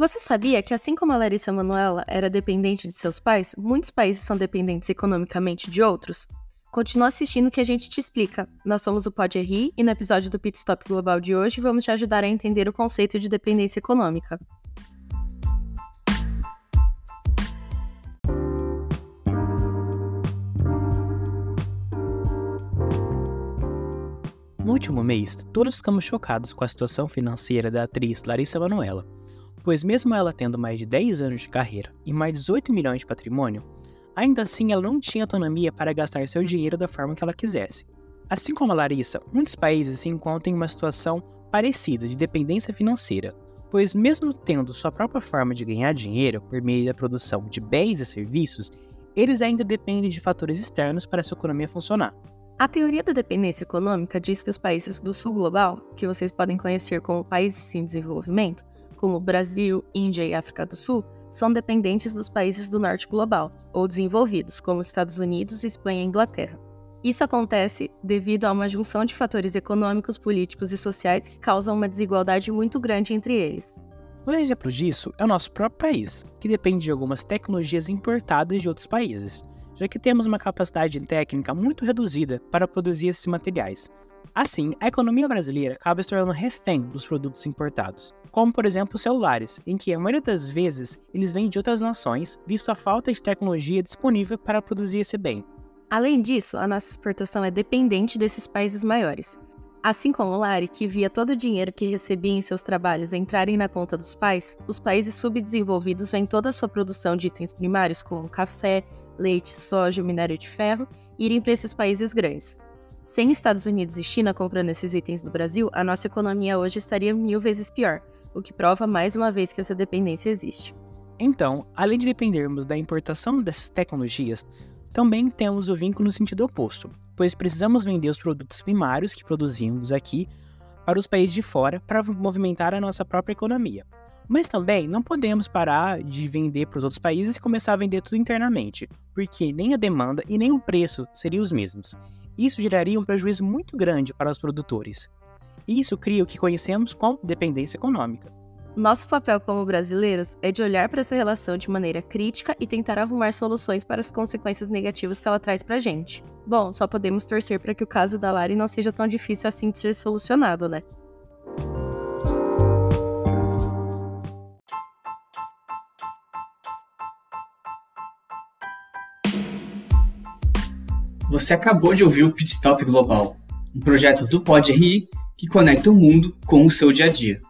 Você sabia que, assim como a Larissa Manoela era dependente de seus pais, muitos países são dependentes economicamente de outros? Continua assistindo que a gente te explica. Nós somos o Pode Rir e no episódio do Pit Stop Global de hoje vamos te ajudar a entender o conceito de dependência econômica. No último mês, todos ficamos chocados com a situação financeira da atriz Larissa Manoela pois mesmo ela tendo mais de 10 anos de carreira e mais de 18 milhões de patrimônio, ainda assim ela não tinha autonomia para gastar seu dinheiro da forma que ela quisesse. Assim como a Larissa, muitos países se encontram em uma situação parecida de dependência financeira, pois mesmo tendo sua própria forma de ganhar dinheiro por meio da produção de bens e serviços, eles ainda dependem de fatores externos para sua economia funcionar. A teoria da dependência econômica diz que os países do sul global, que vocês podem conhecer como países em desenvolvimento, como Brasil, Índia e África do Sul, são dependentes dos países do norte global, ou desenvolvidos, como Estados Unidos, Espanha e Inglaterra. Isso acontece devido a uma junção de fatores econômicos, políticos e sociais que causam uma desigualdade muito grande entre eles. Um exemplo disso é o nosso próprio país, que depende de algumas tecnologias importadas de outros países, já que temos uma capacidade técnica muito reduzida para produzir esses materiais, Assim, a economia brasileira acaba se tornando refém dos produtos importados, como por exemplo os celulares, em que a maioria das vezes eles vêm de outras nações, visto a falta de tecnologia disponível para produzir esse bem. Além disso, a nossa exportação é dependente desses países maiores. Assim como o Lari, que via todo o dinheiro que recebia em seus trabalhos entrarem na conta dos pais, os países subdesenvolvidos vêm toda a sua produção de itens primários, como café, leite, soja, minério de ferro, irem para esses países grandes. Sem Estados Unidos e China comprando esses itens do Brasil, a nossa economia hoje estaria mil vezes pior, o que prova mais uma vez que essa dependência existe. Então, além de dependermos da importação dessas tecnologias, também temos o vínculo no sentido oposto, pois precisamos vender os produtos primários que produzimos aqui para os países de fora para movimentar a nossa própria economia. Mas também não podemos parar de vender para os outros países e começar a vender tudo internamente, porque nem a demanda e nem o preço seriam os mesmos. Isso geraria um prejuízo muito grande para os produtores. Isso cria o que conhecemos como dependência econômica. Nosso papel como brasileiros é de olhar para essa relação de maneira crítica e tentar arrumar soluções para as consequências negativas que ela traz para a gente. Bom, só podemos torcer para que o caso da Lari não seja tão difícil assim de ser solucionado, né? Você acabou de ouvir o Pit Stop Global, um projeto do Pod RI que conecta o mundo com o seu dia a dia.